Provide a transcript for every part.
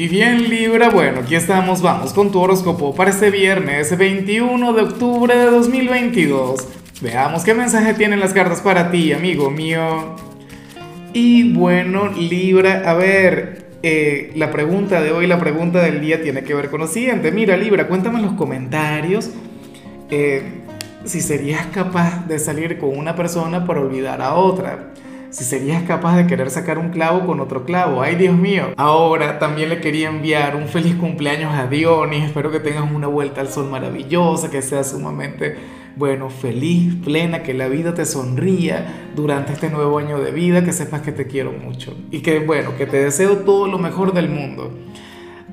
Y bien Libra, bueno, aquí estamos, vamos con tu horóscopo para este viernes 21 de octubre de 2022. Veamos qué mensaje tienen las cartas para ti, amigo mío. Y bueno, Libra, a ver, eh, la pregunta de hoy, la pregunta del día tiene que ver con lo siguiente. Mira, Libra, cuéntame en los comentarios eh, si serías capaz de salir con una persona para olvidar a otra si serías capaz de querer sacar un clavo con otro clavo. Ay, Dios mío. Ahora también le quería enviar un feliz cumpleaños a Dionis. Espero que tengas una vuelta al sol maravillosa, que sea sumamente, bueno, feliz, plena, que la vida te sonría durante este nuevo año de vida, que sepas que te quiero mucho y que, bueno, que te deseo todo lo mejor del mundo.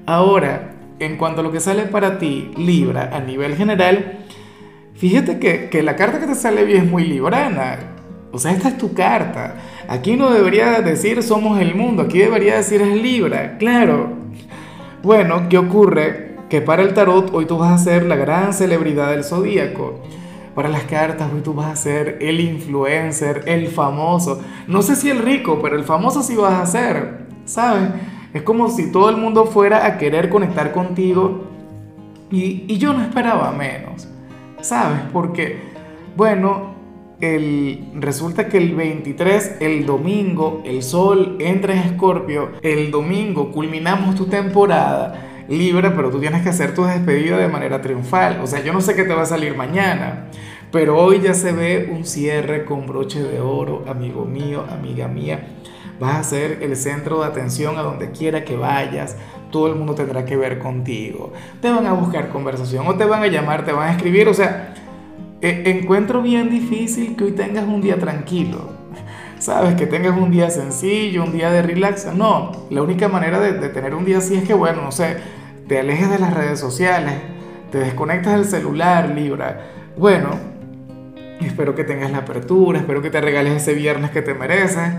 Ahora, en cuanto a lo que sale para ti, Libra, a nivel general, fíjate que, que la carta que te sale bien es muy librana esta es tu carta. Aquí no debería decir somos el mundo, aquí debería decir es Libra. Claro. Bueno, ¿qué ocurre? Que para el tarot hoy tú vas a ser la gran celebridad del zodíaco. Para las cartas hoy tú vas a ser el influencer, el famoso. No sé si el rico, pero el famoso sí vas a ser. ¿Sabes? Es como si todo el mundo fuera a querer conectar contigo. Y, y yo no esperaba menos. ¿Sabes? Porque, bueno, el, resulta que el 23, el domingo, el sol entra en Escorpio, el domingo culminamos tu temporada libre, pero tú tienes que hacer tu despedida de manera triunfal. O sea, yo no sé qué te va a salir mañana, pero hoy ya se ve un cierre con broche de oro, amigo mío, amiga mía. Vas a ser el centro de atención a donde quiera que vayas. Todo el mundo tendrá que ver contigo. Te van a buscar conversación o te van a llamar, te van a escribir. O sea, e, encuentro bien difícil que hoy tengas un día tranquilo. Sabes, que tengas un día sencillo, un día de relax. No, la única manera de, tener un día así es que, bueno, no sé, te alejes de las redes sociales, te desconectas del celular, Libra. Bueno, espero que tengas la apertura, espero que te regales ese viernes que te mereces.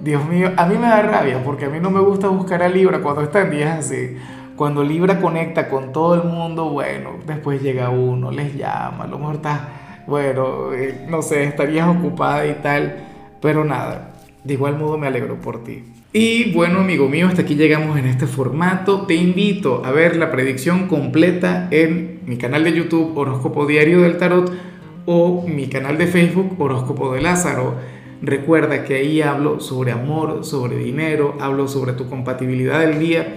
Dios mío, a mí me da rabia porque a mí no me gusta buscar a Libra cuando está en días así. Cuando Libra conecta con todo el mundo, bueno, después llega uno, les llama, a lo mejor estás, bueno, eh, no sé, estarías ocupada y tal, pero nada, de igual modo me alegro por ti. Y bueno, amigo mío, hasta aquí llegamos en este formato. Te invito a ver la predicción completa en mi canal de YouTube Horóscopo Diario del Tarot o mi canal de Facebook Horóscopo de Lázaro. Recuerda que ahí hablo sobre amor, sobre dinero, hablo sobre tu compatibilidad del día